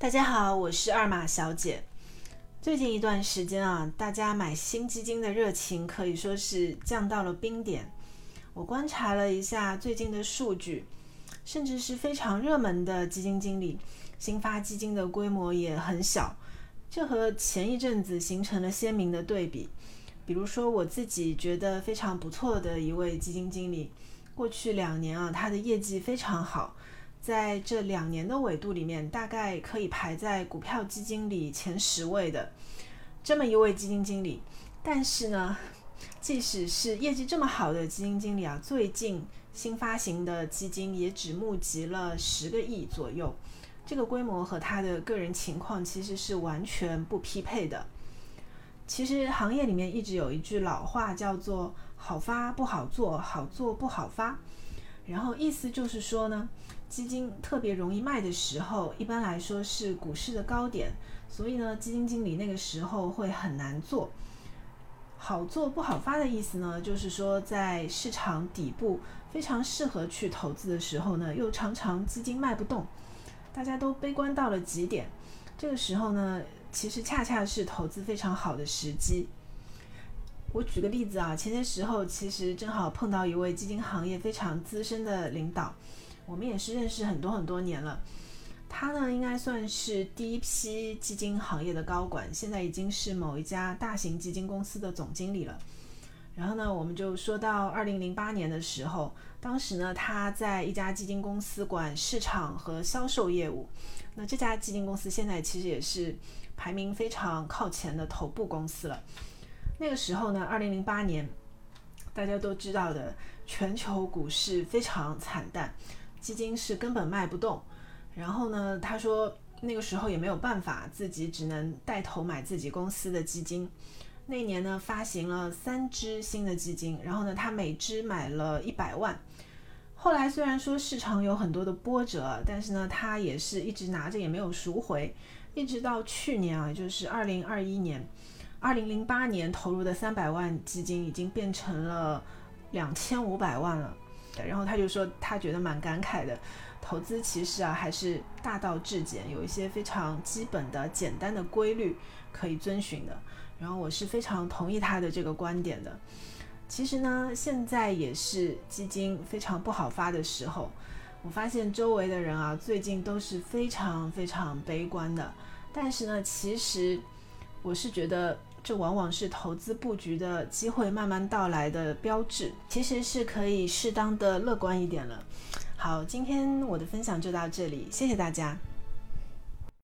大家好，我是二马小姐。最近一段时间啊，大家买新基金的热情可以说是降到了冰点。我观察了一下最近的数据，甚至是非常热门的基金经理，新发基金的规模也很小，这和前一阵子形成了鲜明的对比。比如说，我自己觉得非常不错的一位基金经理，过去两年啊，他的业绩非常好。在这两年的纬度里面，大概可以排在股票基金里前十位的这么一位基金经理。但是呢，即使是业绩这么好的基金经理啊，最近新发行的基金也只募集了十个亿左右，这个规模和他的个人情况其实是完全不匹配的。其实行业里面一直有一句老话叫做“好发不好做，好做不好发”，然后意思就是说呢。基金特别容易卖的时候，一般来说是股市的高点，所以呢，基金经理那个时候会很难做。好做不好发的意思呢，就是说在市场底部非常适合去投资的时候呢，又常常基金卖不动，大家都悲观到了极点。这个时候呢，其实恰恰是投资非常好的时机。我举个例子啊，前些时候其实正好碰到一位基金行业非常资深的领导。我们也是认识很多很多年了，他呢应该算是第一批基金行业的高管，现在已经是某一家大型基金公司的总经理了。然后呢，我们就说到二零零八年的时候，当时呢他在一家基金公司管市场和销售业务，那这家基金公司现在其实也是排名非常靠前的头部公司了。那个时候呢，二零零八年大家都知道的，全球股市非常惨淡。基金是根本卖不动，然后呢，他说那个时候也没有办法，自己只能带头买自己公司的基金。那年呢，发行了三支新的基金，然后呢，他每支买了一百万。后来虽然说市场有很多的波折，但是呢，他也是一直拿着也没有赎回，一直到去年啊，就是二零二一年，二零零八年投入的三百万基金已经变成了两千五百万了。然后他就说，他觉得蛮感慨的，投资其实啊还是大道至简，有一些非常基本的、简单的规律可以遵循的。然后我是非常同意他的这个观点的。其实呢，现在也是基金非常不好发的时候，我发现周围的人啊，最近都是非常非常悲观的。但是呢，其实我是觉得。这往往是投资布局的机会慢慢到来的标志，其实是可以适当的乐观一点了。好，今天我的分享就到这里，谢谢大家。